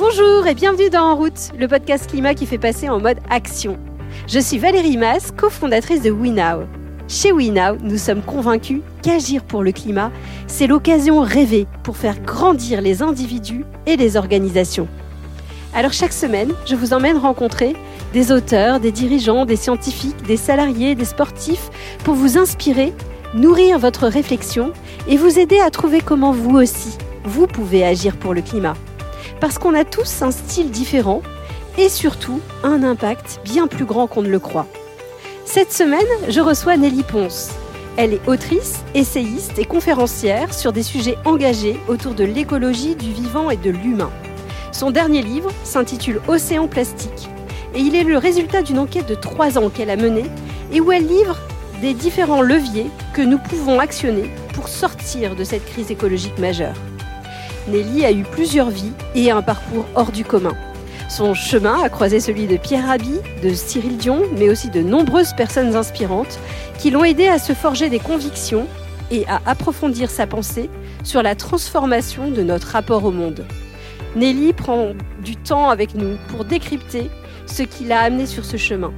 Bonjour et bienvenue dans En route, le podcast climat qui fait passer en mode action. Je suis Valérie Mas, cofondatrice de WeNow. Chez WeNow, nous sommes convaincus qu'agir pour le climat, c'est l'occasion rêvée pour faire grandir les individus et les organisations. Alors chaque semaine, je vous emmène rencontrer des auteurs, des dirigeants, des scientifiques, des salariés, des sportifs pour vous inspirer, nourrir votre réflexion et vous aider à trouver comment vous aussi, vous pouvez agir pour le climat. Parce qu'on a tous un style différent et surtout un impact bien plus grand qu'on ne le croit. Cette semaine, je reçois Nelly Ponce. Elle est autrice, essayiste et conférencière sur des sujets engagés autour de l'écologie, du vivant et de l'humain. Son dernier livre s'intitule Océan plastique et il est le résultat d'une enquête de trois ans qu'elle a menée et où elle livre des différents leviers que nous pouvons actionner pour sortir de cette crise écologique majeure. Nelly a eu plusieurs vies et un parcours hors du commun. Son chemin a croisé celui de Pierre Rabhi, de Cyril Dion, mais aussi de nombreuses personnes inspirantes qui l'ont aidé à se forger des convictions et à approfondir sa pensée sur la transformation de notre rapport au monde. Nelly prend du temps avec nous pour décrypter ce qui l'a amené sur ce chemin.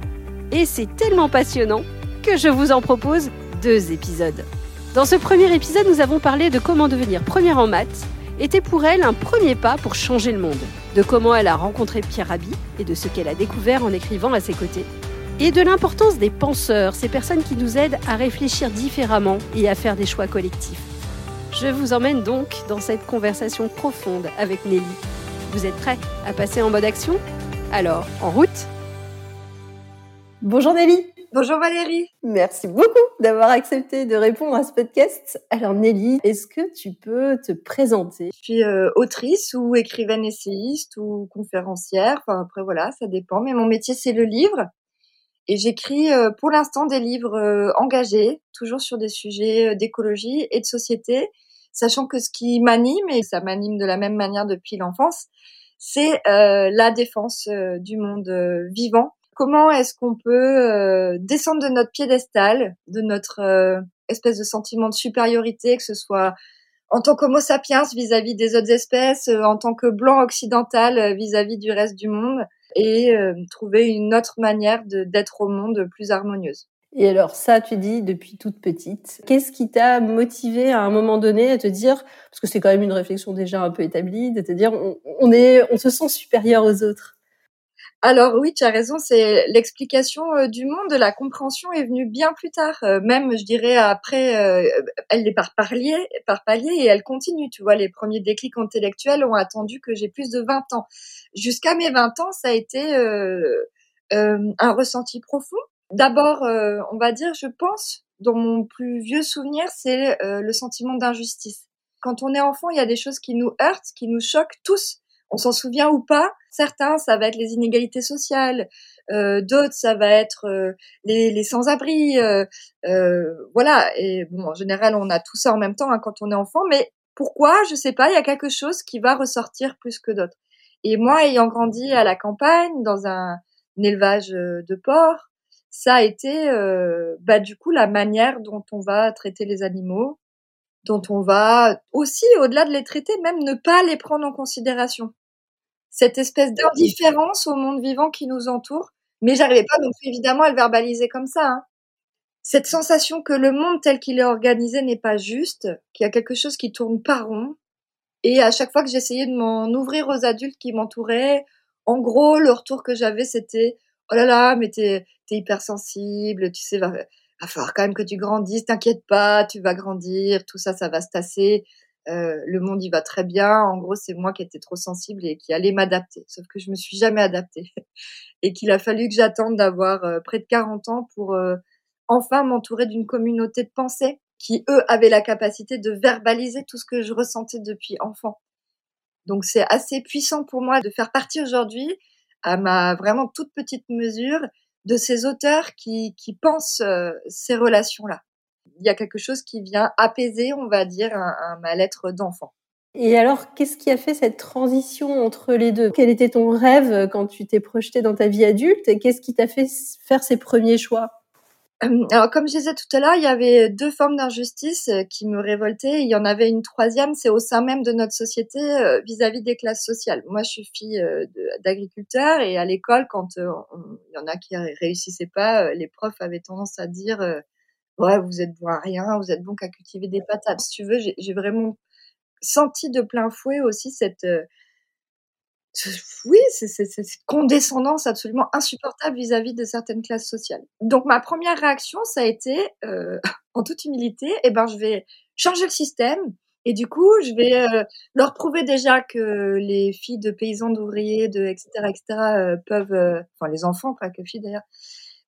Et c'est tellement passionnant que je vous en propose deux épisodes. Dans ce premier épisode, nous avons parlé de comment devenir première en maths était pour elle un premier pas pour changer le monde, de comment elle a rencontré Pierre Rabhi et de ce qu'elle a découvert en écrivant à ses côtés, et de l'importance des penseurs, ces personnes qui nous aident à réfléchir différemment et à faire des choix collectifs. Je vous emmène donc dans cette conversation profonde avec Nelly. Vous êtes prêts à passer en mode action? Alors, en route? Bonjour Nelly Bonjour Valérie. Merci beaucoup d'avoir accepté de répondre à ce podcast. Alors Nelly, est-ce que tu peux te présenter? Je suis euh, autrice ou écrivaine essayiste ou conférencière. Enfin après voilà, ça dépend. Mais mon métier c'est le livre. Et j'écris euh, pour l'instant des livres euh, engagés, toujours sur des sujets d'écologie et de société, sachant que ce qui m'anime, et ça m'anime de la même manière depuis l'enfance, c'est la défense du monde vivant Comment est-ce qu'on peut euh, descendre de notre piédestal, de notre euh, espèce de sentiment de supériorité, que ce soit en tant qu'homo sapiens vis-à-vis des autres espèces, euh, en tant que blanc occidental vis-à-vis du reste du monde, et trouver une autre manière d'être au monde plus harmonieuse. Et alors ça, tu dis depuis toute petite. Qu'est-ce qui t'a motivé à un moment donné à te dire, parce que c'est quand même une réflexion déjà un peu établie, de te dire on se sent supérieur aux autres? Alors oui, tu as raison, c'est l'explication euh, du monde, la compréhension est venue bien plus tard, euh, même je dirais après, euh, elle est par palier, par palier et elle continue. Tu vois, les premiers déclics intellectuels ont attendu que j'ai plus de 20 ans. Jusqu'à mes 20 ans, ça a été un ressenti profond. D'abord, on va dire, je pense, dans mon plus vieux souvenir, c'est le sentiment d'injustice. Quand on est enfant, il y a des choses qui nous heurtent, qui nous choquent tous on s'en souvient ou pas. Certains, ça va être les inégalités sociales, euh, d'autres, ça va être euh, les, les sans-abri. Euh, voilà. Et bon, en général, on a tout ça en même temps hein, quand on est enfant. Mais pourquoi Je sais pas. Il y a quelque chose qui va ressortir plus que d'autres. Et moi, ayant grandi à la campagne, dans un, élevage de porcs, ça a été, bah, du coup, la manière dont on va traiter les animaux, dont on va aussi, au-delà de les traiter, même ne pas les prendre en considération cette espèce d'indifférence au monde vivant qui nous entoure. Mais j'arrivais pas donc évidemment à le verbaliser comme ça. Hein. Cette sensation que le monde tel qu'il est organisé n'est pas juste, qu'il y a quelque chose qui tourne pas rond. Et à chaque fois que j'essayais de m'en ouvrir aux adultes qui m'entouraient, en gros, le retour que j'avais, c'était Oh là là, mais t'es es hypersensible, tu sais, va, va falloir quand même que tu grandisses, t'inquiète pas, tu vas grandir, tout ça, ça va se tasser. Euh, le monde y va très bien. En gros, c'est moi qui étais trop sensible et qui allais m'adapter. Sauf que je me suis jamais adaptée et qu'il a fallu que j'attende d'avoir euh, près de 40 ans pour euh, enfin m'entourer d'une communauté de pensée qui eux avaient la capacité de verbaliser tout ce que je ressentais depuis enfant. Donc c'est assez puissant pour moi de faire partie aujourd'hui à ma vraiment toute petite mesure de ces auteurs qui, qui pensent ces relations-là il y a quelque chose qui vient apaiser, on va dire, un, mal-être d'enfant. Et alors, qu'est-ce qui a fait cette transition entre les deux? Quel était ton rêve quand tu t'es projeté dans ta vie adulte et qu'est-ce qui t'a fait faire ces premiers choix? Alors, comme je disais tout à l'heure, il y avait deux formes d'injustice euh, qui me révoltaient. Il y en avait une troisième, c'est au sein même de notre société euh, vis-à-vis des classes sociales. Moi, je suis fille euh, d'agriculteur et à l'école, quand il y en a qui réussissaient pas, les profs avaient tendance à dire ouais, vous êtes bon à rien, vous êtes bon qu'à cultiver des patates. Si tu veux, j'ai vraiment senti de plein fouet aussi cette oui, c'est cette condescendance absolument insupportable vis-à-vis de certaines classes sociales. Donc ma première réaction, ça a été, euh, en toute humilité, eh ben je vais changer le système et du coup je vais euh, leur prouver déjà que les filles de paysans, d'ouvriers, de etc etc euh, peuvent, euh, enfin les enfants pas que filles d'ailleurs,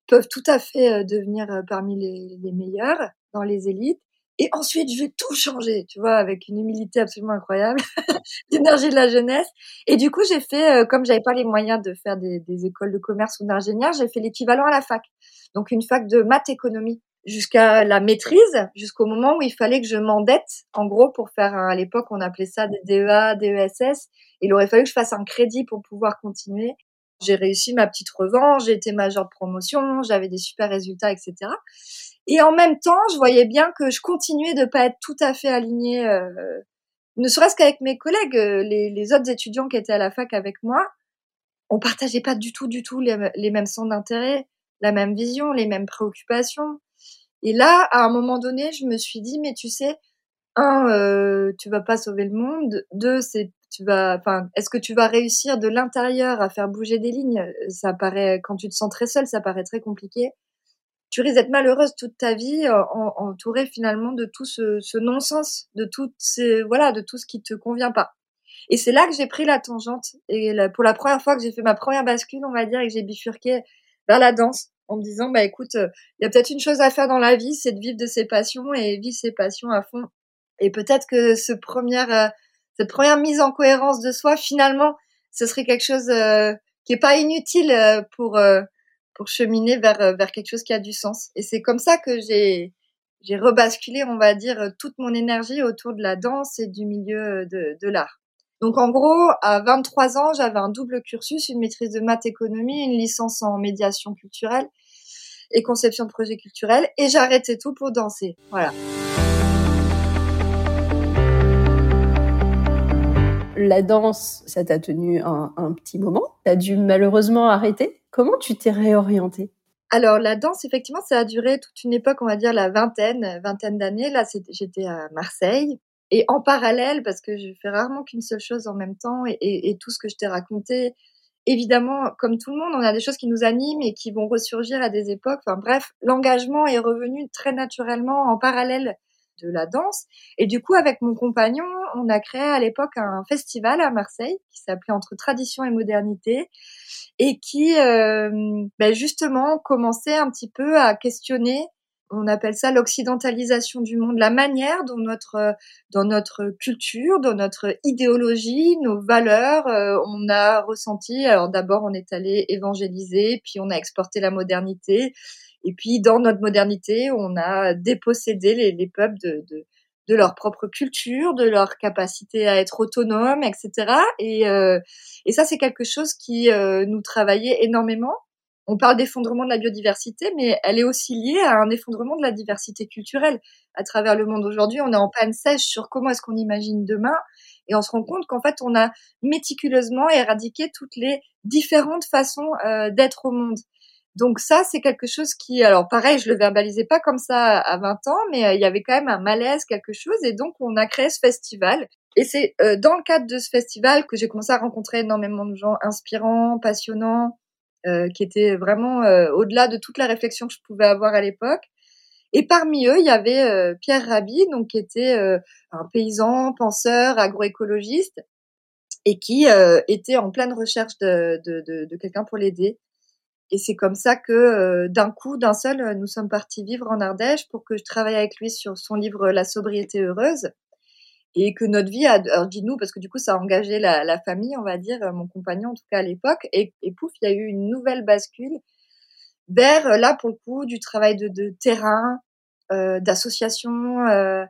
peuvent tout à fait devenir parmi les, les meilleurs dans les élites et ensuite, je vais tout changer, tu vois, avec une humilité absolument incroyable, l'énergie de la jeunesse. Et du coup, j'ai fait, euh, comme j'avais pas les moyens de faire des, des écoles de commerce ou d'ingénieur, j'ai fait l'équivalent à la fac. Donc, une fac de maths économie jusqu'à la maîtrise, jusqu'au moment où il fallait que je m'endette, en gros, pour faire, à l'époque, on appelait ça des DEA, DESS. Il aurait fallu que je fasse un crédit pour pouvoir continuer. J'ai réussi ma petite revanche, j'ai été de promotion, j'avais des super résultats, etc. Et en même temps, je voyais bien que je continuais de pas être tout à fait alignée, euh, ne serait-ce qu'avec mes collègues, euh, les, autres étudiants qui étaient à la fac avec moi, on partageait pas du tout, du tout les, les mêmes centres d'intérêt, la même vision, les mêmes préoccupations. Et là, à un moment donné, je me suis dit, mais tu sais, un, euh, tu vas pas sauver le monde. Deux, c'est est-ce que tu vas réussir de l'intérieur à faire bouger des lignes? Ça paraît, quand tu te sens très seule, ça paraît très compliqué tu risques d'être malheureuse toute ta vie, euh, entourée finalement de tout ce, non-sens, de tout ces, voilà, de tout ce qui te convient pas. Et c'est là que j'ai pris la tangente et pour la première fois que j'ai fait ma première bascule, on va dire, et que j'ai bifurqué vers la danse en me disant, bah écoute, il y a peut-être une chose à faire dans la vie, c'est de vivre de ses passions et vivre ses passions à fond. Et peut-être que ce première, euh, cette première mise en cohérence de soi, finalement, ce serait quelque chose qui est pas inutile pour pour cheminer vers, euh, vers quelque chose qui a du sens. Et c'est comme ça que j'ai, j'ai rebasculé, on va dire, toute mon énergie autour de la danse et du milieu euh, de, de l'art. Donc en gros, à 23 ans, j'avais un double cursus, une maîtrise de maths économie, une licence en médiation culturelle et conception de projets culturels, et j'arrêtais tout pour danser. Voilà. La danse, ça t'a tenu un, un petit moment? T'as dû malheureusement arrêter? Comment tu t'es réorientée? Alors la danse, effectivement, ça a duré toute une époque, on va dire la vingtaine, vingtaine d'années. Là, j'étais à Marseille. Et en parallèle, parce que je fais rarement qu'une seule chose en même temps, et, tout ce que je t'ai raconté, évidemment, comme tout le monde, on a des choses qui nous animent et qui vont ressurgir à des époques. Enfin bref, l'engagement est revenu très naturellement en parallèle de la danse. Et du coup, avec mon compagnon, on a créé à l'époque un festival à Marseille qui s'appelait Entre tradition et modernité et qui, euh, ben justement, commençait un petit peu à questionner on appelle ça l'occidentalisation du monde, la manière dont notre dans notre culture, dans notre idéologie, nos valeurs, euh, on a ressenti. Alors d'abord, on est allé évangéliser, puis on a exporté la modernité, et puis, dans notre modernité, on a dépossédé les, les peuples de, de, de, leur propre culture, de leur capacité à être autonomes, etc. Et, euh, et ça, c'est quelque chose qui euh, nous travaillait énormément. On parle d'effondrement de la biodiversité, mais elle est aussi liée à un effondrement de la diversité culturelle à travers le monde. Aujourd'hui, on est en panne sèche sur comment est-ce qu'on imagine demain, et on se rend compte qu'en fait, on a méticuleusement éradiqué toutes les différentes façons euh, d'être au monde. Donc ça, c'est quelque chose qui, alors pareil, je le verbalisais pas comme ça à 20 ans, mais euh, il y avait quand même un malaise, quelque chose, et donc on a créé ce festival. Et c'est euh, dans le cadre de ce festival que j'ai commencé à rencontrer énormément de gens inspirants, passionnants, euh, qui étaient vraiment au-delà de toute la réflexion que je pouvais avoir à l'époque. Et parmi eux, il y avait Pierre Rabhi, donc qui était un paysan, penseur, agroécologiste, et qui était en pleine recherche de, de, de, de quelqu'un pour l'aider. Et c'est comme ça que euh, d'un coup, d'un seul, euh, nous sommes partis vivre en Ardèche pour que je travaille avec lui sur son livre La sobriété heureuse et que notre vie a, alors dis nous parce que du coup ça a engagé la, la famille, on va dire, euh, mon compagnon en tout cas à l'époque, et, et, pouf, il y a eu une nouvelle bascule vers là pour le coup du travail de, de terrain, euh, d'association, euh,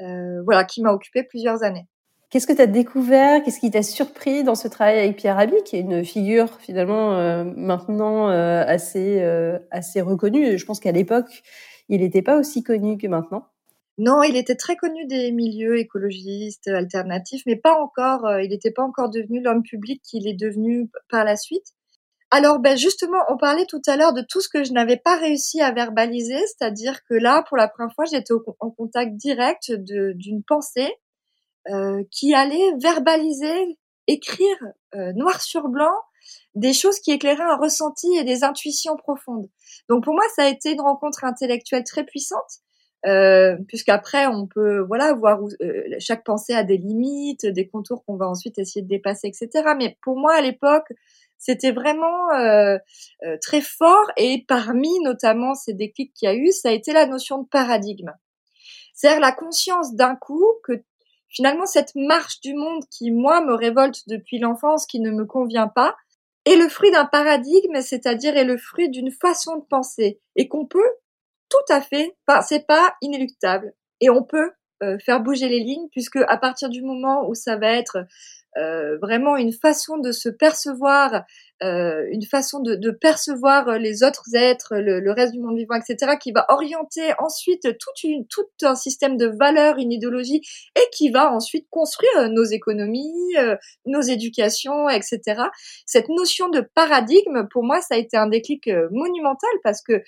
euh, voilà, qui m'a occupé plusieurs années. Qu'est-ce que tu as découvert? Qu'est-ce qui t'a surpris dans ce travail avec Pierre Rabhi, qui est une figure finalement euh, maintenant euh, assez, euh, assez reconnue? Je pense qu'à l'époque, il n'était pas aussi connu que maintenant. Non, il était très connu des milieux écologistes, alternatifs, mais pas encore, il n'était pas encore devenu l'homme public qu'il est devenu par la suite. Alors, ben justement, on parlait tout à l'heure de tout ce que je n'avais pas réussi à verbaliser, c'est-à-dire que là, pour la première fois, j'étais en contact direct d'une pensée euh, qui allait verbaliser, écrire euh, noir sur blanc des choses qui éclairaient un ressenti et des intuitions profondes. Donc pour moi, ça a été une rencontre intellectuelle très puissante, euh, puisqu'après on peut voilà voir où euh, chaque pensée a des limites, des contours qu'on va ensuite essayer de dépasser, etc. Mais pour moi à l'époque, c'était vraiment euh, très fort et parmi notamment ces déclics qu'il y a eu, ça a été la notion de paradigme. C'est-à-dire la conscience d'un coup que finalement cette marche du monde qui moi me révolte depuis l'enfance, qui ne me convient pas, est le fruit d'un paradigme, c'est-à-dire est le fruit d'une façon de penser et qu'on peut tout à fait, c'est pas inéluctable et on peut euh, faire bouger les lignes puisque à partir du moment où ça va être euh, vraiment une façon de se percevoir, euh, une façon de, de, percevoir les autres êtres, le, le, reste du monde vivant, etc., qui va orienter ensuite toute une, tout un système de valeurs, une idéologie, et qui va ensuite construire nos économies, euh, nos éducations, etc. Cette notion de paradigme, pour moi, ça a été un déclic euh, monumental parce que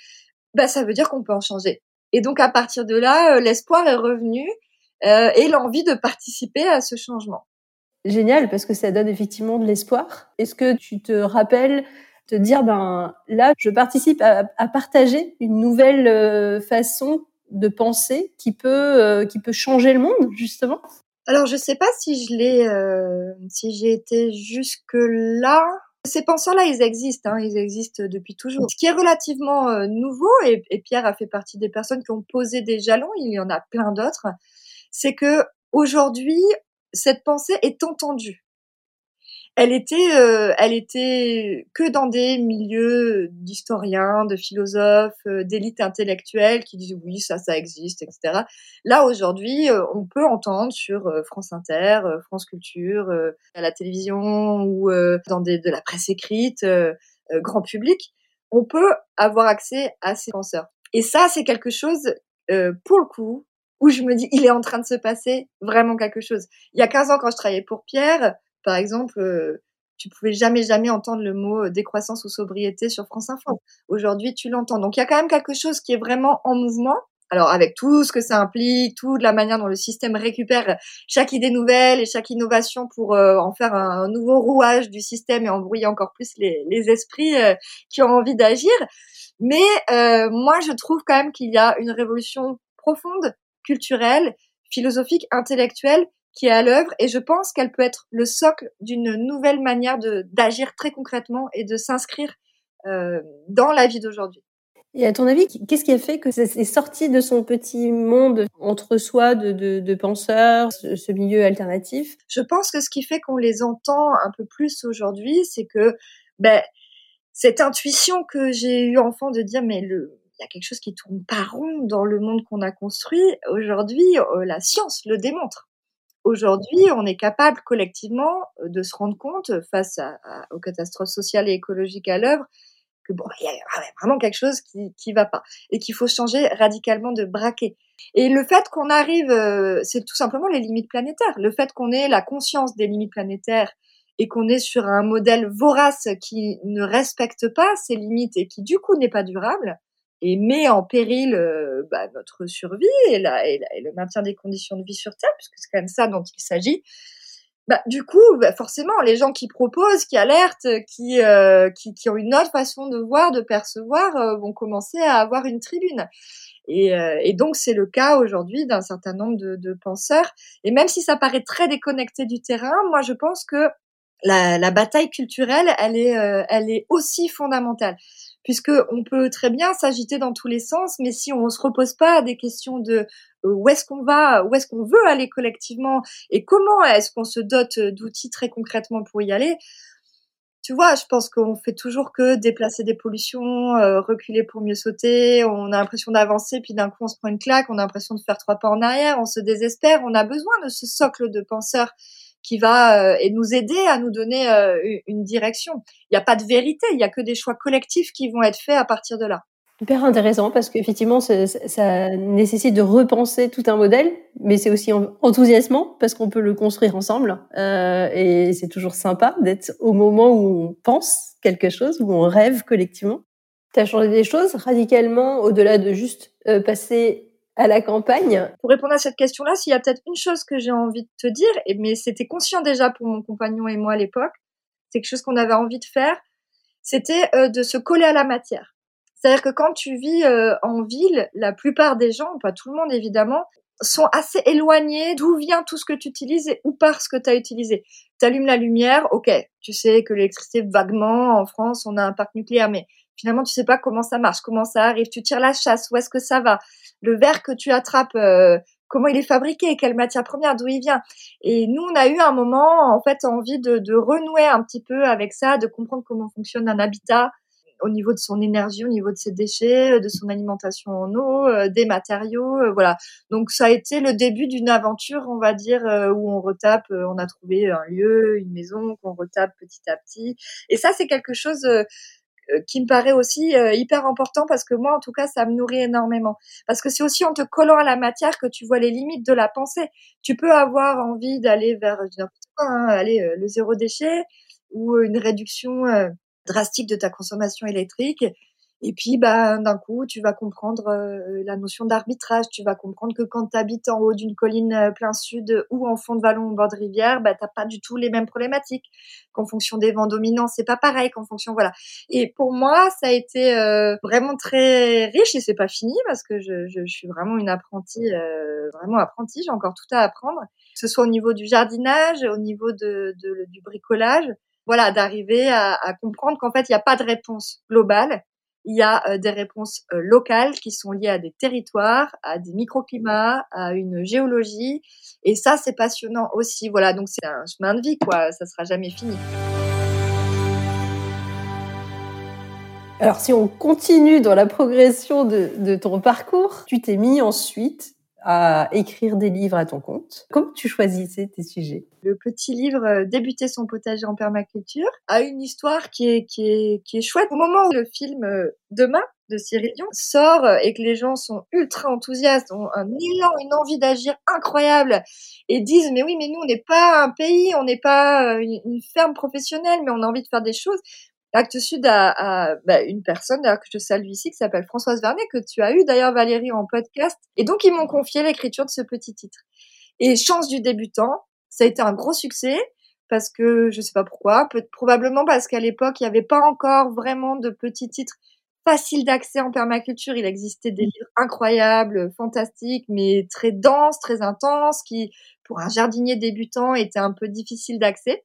bah, ça veut dire qu'on peut en changer. Et donc à partir de là, l'espoir est revenu et l'envie de participer à ce changement génial parce que ça donne effectivement de l'espoir. Est-ce que tu te rappelles te dire ben là je participe à, partager une nouvelle euh, façon de penser qui peut euh, qui peut changer le monde justement? Alors je sais pas si je l'ai euh, si j'ai été jusque là. Ces penseurs-là, ils existent, hein, ils existent depuis toujours. Ce qui est relativement nouveau, et, et Pierre a fait partie des personnes qui ont posé des jalons, il y en a plein d'autres, c'est que aujourd'hui, cette pensée est entendue. Elle était, euh, elle était que dans des milieux d'historiens, de philosophes, euh, d'élites intellectuelles qui disent oui, ça, ça existe, etc. Là, aujourd'hui, euh, on peut entendre sur France Inter, France Culture, à la télévision ou dans des, de la presse écrite, grand public, on peut avoir accès à ces penseurs. Et ça, c'est quelque chose, pour le coup, où je me dis, il est en train de se passer vraiment quelque chose. Il y a 15 ans, quand je travaillais pour Pierre, par exemple, euh, tu pouvais jamais, jamais entendre le mot euh, décroissance ou sobriété sur France Info. Aujourd'hui, tu l'entends. Donc, il y a quand même quelque chose qui est vraiment en mouvement. Alors, avec tout ce que ça implique, toute la manière dont le système récupère chaque idée nouvelle et chaque innovation pour euh, en faire un, nouveau rouage du système et embrouiller encore plus les, les esprits qui ont envie d'agir. Mais moi, je trouve quand même qu'il y a une révolution profonde culturelle, philosophique, intellectuelle qui est à l'œuvre et je pense qu'elle peut être le socle d'une nouvelle manière d'agir très concrètement et de s'inscrire euh, dans la vie d'aujourd'hui. Et à ton avis, qu'est-ce qui a fait que c'est sorti de son petit monde entre soi de, de, penseurs, ce, milieu alternatif? Je pense que ce qui fait qu'on les entend un peu plus aujourd'hui, c'est que ben, cette intuition que j'ai eu enfant de dire mais le, il y a quelque chose qui tourne pas rond dans le monde qu'on a construit. Aujourd'hui, euh, la science le démontre. Aujourd'hui, on est capable collectivement euh, de se rendre compte face aux catastrophes sociales et écologiques à l'œuvre que bon, il y a vraiment quelque chose qui qui va pas et qu'il faut changer radicalement de braquet. Et le fait qu'on arrive, euh, c'est tout simplement les limites planétaires. Le fait qu'on ait la conscience des limites planétaires et qu'on est sur un modèle vorace qui ne respecte pas ces limites et qui du coup n'est pas durable, et met en péril euh, bah, notre survie et, la, et, le maintien des conditions de vie sur Terre, puisque c'est quand même ça dont il s'agit. Bah, du coup, bah, forcément, les gens qui proposent, qui alertent, qui, euh, qui, qui, ont une autre façon de voir, de percevoir, euh, vont commencer à avoir une tribune. Et, et donc, c'est le cas aujourd'hui d'un certain nombre de, de, penseurs. Et même si ça paraît très déconnecté du terrain, moi, je pense que la, la bataille culturelle, elle est, elle est aussi fondamentale puisque on peut très bien s'agiter dans tous les sens, mais si on se repose pas à des questions de euh, où est-ce qu'on va, où est-ce qu'on veut aller collectivement, et comment est-ce qu'on se dote d'outils très concrètement pour y aller, tu vois, je pense qu'on fait toujours que déplacer des pollutions, euh, reculer pour mieux sauter. On a l'impression d'avancer, puis d'un coup on se prend une claque. On a l'impression de faire trois pas en arrière. On se désespère. On a besoin de ce socle de penseurs qui va euh, et nous aider à nous donner euh, une direction. Il n'y a pas de vérité. Il y a que des choix collectifs qui vont être faits à partir de là. Super intéressant parce qu'effectivement, ça, ça, nécessite de repenser tout un modèle, mais c'est aussi enthousiasmant parce qu'on peut le construire ensemble. Euh, et c'est toujours sympa d'être au moment où on pense quelque chose, où on rêve collectivement. Tu as changé des choses radicalement au-delà de juste euh, passer à la campagne. Pour répondre à cette question-là, s'il y a peut-être une chose que j'ai envie de te dire, mais c'était conscient déjà pour mon compagnon et moi à l'époque, c'est quelque chose qu'on avait envie de faire, c'était euh, de se coller à la matière c'est-à-dire que quand tu vis euh, en ville, la plupart des gens, pas tout le monde évidemment, sont assez éloignés d'où vient tout ce que tu utilises et où part ce que tu as utilisé. Tu allumes la lumière, ok, tu sais que l'électricité, vaguement, en France, on a un parc nucléaire, mais finalement, tu sais pas comment ça marche, comment ça arrive, tu tires la chasse, où est-ce que ça va, le verre que tu attrapes, euh, comment il est fabriqué, quelle matière première, d'où il vient? Et nous, on a eu un moment, en fait, envie de, de renouer un petit peu avec ça, de comprendre comment fonctionne un habitat, au niveau de son énergie, au niveau de ses déchets, euh, de son alimentation en eau, euh, des matériaux, euh, voilà. Donc ça a été le début d'une aventure, on va dire, où on retape, on a trouvé un lieu, une maison qu'on retape petit à petit. Et ça, c'est quelque chose qui me paraît aussi hyper important parce que moi, en tout cas, ça me nourrit énormément. Parce que c'est aussi en te collant à la matière que tu vois les limites de la pensée. Tu peux avoir envie d'aller vers, hein, aller le zéro déchet ou une réduction drastique de ta consommation électrique. Et puis, bah, d'un coup, tu vas comprendre euh, la notion d'arbitrage. Tu vas comprendre que quand tu habites en haut d'une colline euh, plein sud ou en fond de vallon au bord de rivière, bah, t'as pas du tout les mêmes problématiques. Qu'en fonction des vents dominants, c'est pas pareil. Qu'en fonction, voilà. Et pour moi, ça a été euh, vraiment très riche et c'est pas fini parce que je, je, je suis vraiment une apprentie, vraiment apprentie. J'ai encore tout à apprendre. Que ce soit au niveau du jardinage, au niveau de, de du bricolage voilà, d'arriver à, à, comprendre qu'en fait, il n'y a pas de réponse globale. Il y a euh, des réponses euh, locales qui sont liées à des territoires, à des microclimats, à une géologie. Et ça, c'est passionnant aussi. Voilà, donc c'est un chemin de vie, quoi. Ça sera jamais fini. Alors, si on continue dans la progression de, de ton parcours, tu t'es mis ensuite à écrire des livres à ton compte. Comment tu choisissais tes sujets? Le petit livre euh, Débuter son potager en permaculture a une histoire qui est, qui est, qui est chouette. Au moment où le film euh, Demain de Cyril Dion sort euh, et que les gens sont ultra enthousiastes, ont un élan, une envie d'agir incroyable et disent mais oui mais nous on n'est pas un pays, on n'est pas une ferme professionnelle mais on a envie de faire des choses. Acte Sud a, bah, une personne que je salue ici qui s'appelle Françoise Vernet, que tu as eu d'ailleurs Valérie en podcast. Et donc ils m'ont confié l'écriture de ce petit titre. Et Chance du débutant, ça a été un gros succès parce que je sais pas pourquoi, peut probablement parce qu'à l'époque il n'y avait pas encore vraiment de petits titres faciles d'accès en permaculture. Il existait des livres incroyables, fantastiques, mais très denses, très intenses, qui pour un jardinier débutant étaient un peu difficiles d'accès.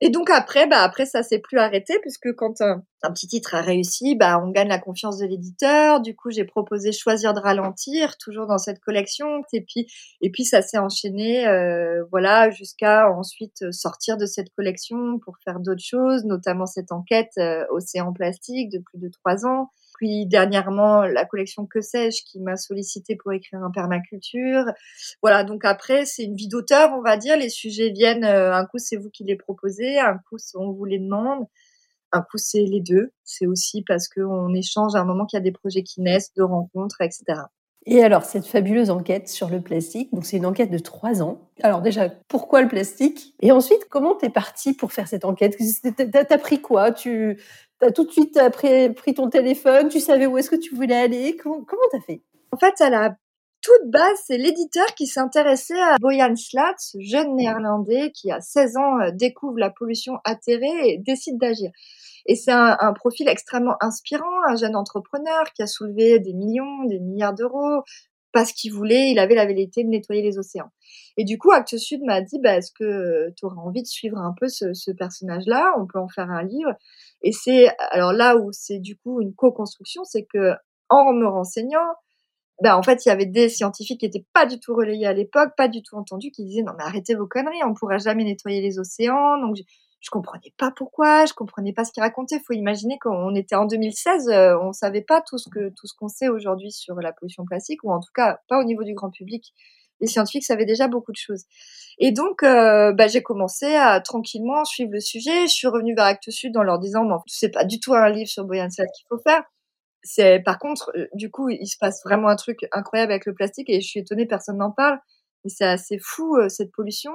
Et donc après, bah après ça s'est plus arrêté puisque quand un, petit titre a réussi, bah on gagne la confiance de l'éditeur. Du coup, j'ai proposé Choisir de ralentir, toujours dans cette collection. Et puis et puis ça s'est enchaîné, euh, voilà, jusqu'à ensuite sortir de cette collection pour faire d'autres choses, notamment cette enquête euh, Océan Plastique de plus de trois ans. Puis dernièrement, la collection Que sais-je qui m'a sollicité pour écrire un permaculture. Voilà, donc après, c'est une vie d'auteur, on va dire. Les sujets viennent, euh, un coup c'est vous qui les proposez, un coup on vous les demande, un coup c'est les deux. C'est aussi parce qu'on échange à un moment qu'il y a des projets qui naissent, de rencontres, etc. Et alors, cette fabuleuse enquête sur le plastique, donc c'est une enquête de trois ans. Alors déjà, pourquoi le plastique? Et ensuite, comment t'es parti pour faire cette enquête? T'as pris quoi? Tu as tout de suite pris, ton téléphone Tu savais où est-ce que tu voulais aller? Comment t'as fait? En fait, à la toute base, c'est l'éditeur qui s'intéressait à Boyan Slat, ce jeune néerlandais qui a 16 ans euh, découvre la pollution atterrée et décide d'agir. Et c'est un, profil extrêmement inspirant, un jeune entrepreneur qui a soulevé des millions, des milliards d'euros parce qu'il voulait, il avait la vérité de nettoyer les océans. Et du coup, Actes Sud m'a dit, bah, est-ce que tu auras envie de suivre un peu ce, personnage-là? On peut en faire un livre. Et c'est alors là où c'est du coup une co-construction, c'est que en me renseignant, ben en fait, il y avait des scientifiques qui étaient pas du tout relayés à l'époque, pas du tout entendus, qui disaient non mais arrêtez vos conneries, on pourra jamais nettoyer les océans. Donc je comprenais pas pourquoi, je comprenais pas ce qu'il racontait. Faut imaginer qu'on était en 2016, euh, on savait pas tout ce que tout ce qu'on sait aujourd'hui sur la pollution plastique, ou en tout cas pas au niveau du grand public. Les scientifiques savaient déjà beaucoup de choses. Et donc, euh, bah, j'ai commencé à tranquillement suivre le sujet. Je suis revenue vers Actes Sud en leur disant, bon, c'est pas du tout un livre sur Brian qu'il faut faire. C'est par contre, euh, du coup, il se passe vraiment un truc incroyable avec le plastique et je suis étonnée, personne n'en parle. Et c'est assez fou cette pollution.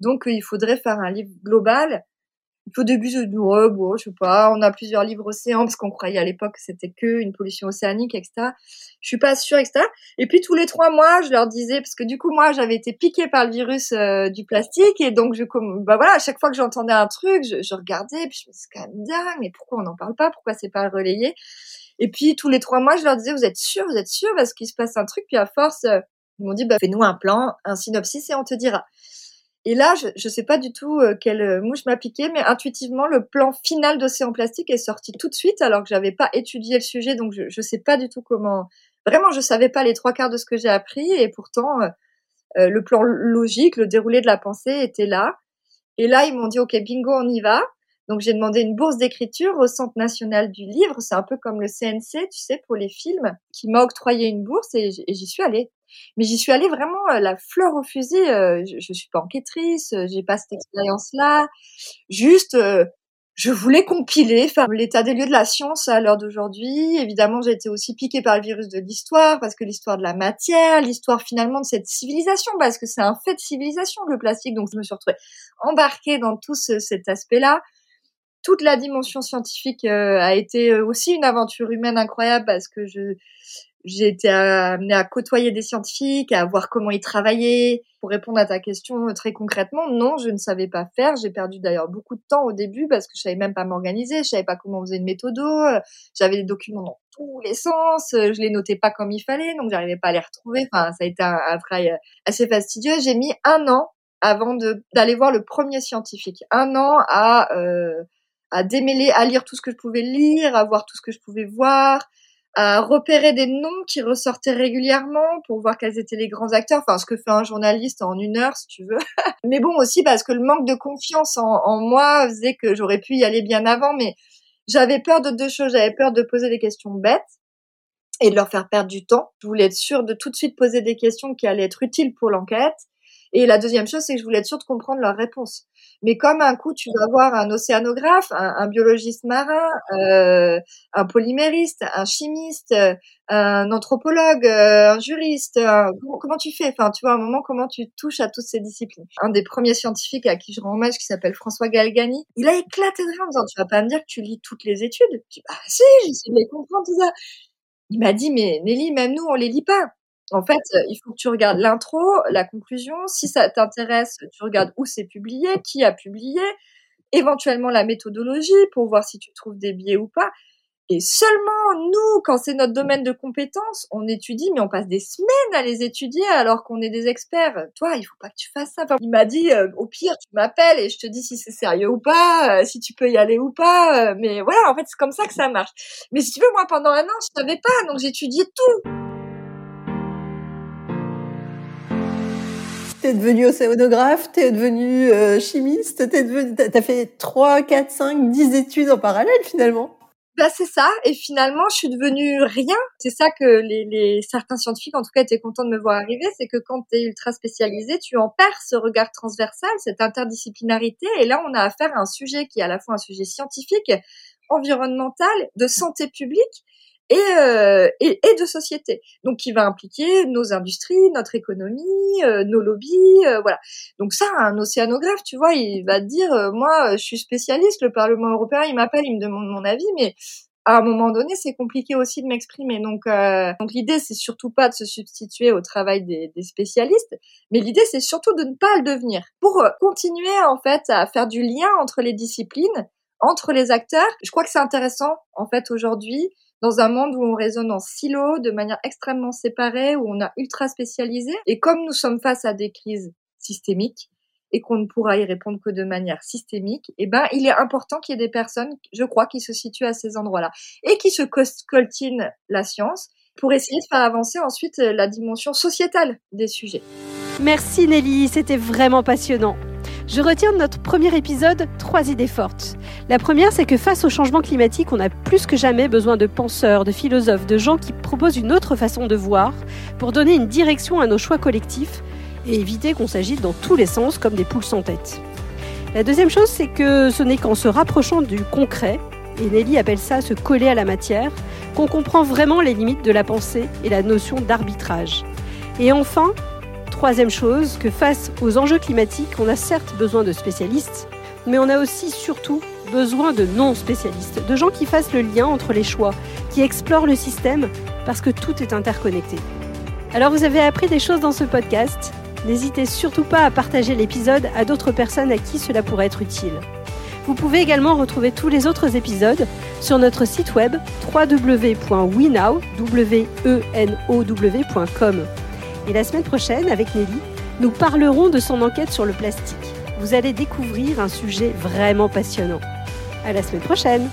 Donc, il faudrait faire un livre global au début, je dis, ouais, bon, je sais pas, on a plusieurs livres océans, parce qu'on croyait à l'époque que c'était que une pollution océanique, etc. Je suis pas sûre, etc. Et puis, tous les trois mois, je leur disais, parce que du coup, moi, j'avais été piquée par le virus euh, du plastique, et donc, je, bah voilà, à chaque fois que j'entendais un truc, je, regardais, puis je me suis quand même dingue, mais pourquoi on n'en parle pas? Pourquoi c'est pas relayé? Et puis, tous les trois mois, je leur disais, vous êtes sûrs, vous êtes sûrs, parce qu'il se passe un truc, puis à force, euh, ils m'ont dit, bah, fais-nous un plan, un synopsis, et on te dira. Et là, je ne sais pas du tout euh, quelle euh, mouche m'a piqué, mais intuitivement, le plan final d'Océan Plastique est sorti tout de suite, alors que j'avais pas étudié le sujet, donc je ne sais pas du tout comment. Vraiment, je savais pas les trois quarts de ce que j'ai appris, et pourtant, euh, le plan logique, le déroulé de la pensée était là. Et là, ils m'ont dit, OK, bingo, on y va. Donc, j'ai demandé une bourse d'écriture au Centre national du livre. C'est un peu comme le CNC, tu sais, pour les films, qui m'a octroyé une bourse et j'y suis allée. Mais j'y suis allée vraiment euh, la fleur au fusil. Euh, je, je suis pas enquêtrice, euh, j'ai pas cette expérience-là. Juste, je voulais compiler, faire l'état des lieux de la science à l'heure d'aujourd'hui. Évidemment, j'ai été aussi piquée par le virus de l'histoire, parce que l'histoire de la matière, l'histoire finalement de cette civilisation, parce que c'est un fait de civilisation le plastique. Donc, je me suis retrouvée embarquée dans tout cet aspect-là toute la dimension scientifique a été aussi une aventure humaine incroyable parce que je j'ai été amenée à côtoyer des scientifiques, à voir comment ils travaillaient. Pour répondre à ta question euh, très concrètement, non, je ne savais pas faire. J'ai perdu d'ailleurs beaucoup de temps au début parce que je savais même pas m'organiser, je savais pas comment on faisait une méthode. Euh, j'avais des documents dans tous les sens, euh, je les notais pas comme il fallait, donc j'arrivais pas à les retrouver. Enfin, ça a été un, travail assez fastidieux. J'ai mis un an avant d'aller voir le premier scientifique, un an à à démêler, à lire tout ce que je pouvais lire, à voir tout ce que je pouvais voir, à repérer des noms qui ressortaient régulièrement pour voir quels étaient les grands acteurs. Enfin, ce que fait un journaliste en une heure, si tu veux. mais bon, aussi parce que le manque de confiance en, moi faisait que j'aurais pu y aller bien avant. Mais j'avais peur de deux choses. J'avais peur de poser des questions bêtes et de leur faire perdre du temps. Je voulais être sûre de tout de suite poser des questions qui allaient être utiles pour l'enquête. Et la deuxième chose, c'est que je voulais être sûre de comprendre leurs réponses. Mais comme un coup, tu vas voir un océanographe, un, biologiste marin, euh, un polymériste, un chimiste, un anthropologue, euh, un juriste, comment, tu fais? Enfin, tu vois, à un moment, comment tu touches à toutes ces disciplines? Un des premiers scientifiques à qui je rends hommage, qui s'appelle François Galgani, il a éclaté de rire en disant, tu vas pas me dire que tu lis toutes les études? Je dis, bah si, j'essaie de les comprendre, tout ça. Il m'a dit, mais Nelly, même nous, on les lit pas. En fait, il faut que tu regardes l'intro, la conclusion. Si ça t'intéresse, tu regardes où c'est publié, qui a publié, éventuellement la méthodologie pour voir si tu trouves des biais ou pas. Et seulement nous, quand c'est notre domaine de compétence, on étudie, mais on passe des semaines à les étudier alors qu'on est des experts. Toi, il faut pas que tu fasses ça. il m'a dit, euh, au pire, tu m'appelles et je te dis si c'est sérieux ou pas, euh, si tu peux y aller ou pas. Euh, mais voilà, en fait, c'est comme ça que ça marche. Mais si tu veux, moi, pendant un an, je savais pas, donc j'étudiais tout. T'es devenu océanographe, t'es devenu euh, chimiste, t'es devenu, t'as fait 3, 4, 5, 10 études en parallèle finalement. Bah c'est ça, et finalement je suis devenue rien. C'est ça que les, certains scientifiques en tout cas étaient contents de me voir arriver, c'est que quand tu es ultra spécialisé, tu en perds ce regard transversal, cette interdisciplinarité, et là on a affaire à un sujet qui est à la fois un sujet scientifique, environnemental, de santé publique, euh, et, et, de société. Donc qui va impliquer nos industries, notre économie, euh, nos lobbies, euh, voilà. Donc ça, un océanographe, tu vois, il va te dire, moi, je suis spécialiste, le Parlement européen, il m'appelle, il me demande mon avis, mais à un moment donné, c'est compliqué aussi de m'exprimer. Donc, donc l'idée, c'est surtout pas de se substituer au travail des, des spécialistes, mais l'idée, c'est surtout de ne pas le devenir, pour continuer en fait à faire du lien entre les disciplines, entre les acteurs. Je crois que c'est intéressant en fait aujourd'hui dans un monde où on raisonne en silo, de manière extrêmement séparée, où on a ultra spécialisé. Et comme nous sommes face à des crises systémiques et qu'on ne pourra y répondre que de manière systémique, eh ben, il est important qu'il y ait des personnes, je crois, qui se situent à ces endroits-là et qui se coltinent la science pour essayer de faire avancer ensuite la dimension sociétale des sujets. Merci Nelly, c'était vraiment passionnant. Je retiens de notre premier épisode trois idées fortes. La première, c'est que face au changement climatique, on a plus que jamais besoin de penseurs, de philosophes, de gens qui proposent une autre façon de voir pour donner une direction à nos choix collectifs et éviter qu'on s'agite dans tous les sens comme des poules sans tête. La deuxième chose, c'est que ce n'est qu'en se rapprochant du concret, et Nelly appelle ça se coller à la matière, qu'on comprend vraiment les limites de la pensée et la notion d'arbitrage. Et enfin, troisième chose, que face aux enjeux climatiques, on a certes besoin de spécialistes, mais on a aussi surtout besoin de non-spécialistes, de gens qui fassent le lien entre les choix, qui explorent le système, parce que tout est interconnecté. Alors vous avez appris des choses dans ce podcast, n'hésitez surtout pas à partager l'épisode à d'autres personnes à qui cela pourrait être utile. Vous pouvez également retrouver tous les autres épisodes sur notre site web www.wenow.com. Et la semaine prochaine, avec Nelly, nous parlerons de son enquête sur le plastique. Vous allez découvrir un sujet vraiment passionnant. À la semaine prochaine!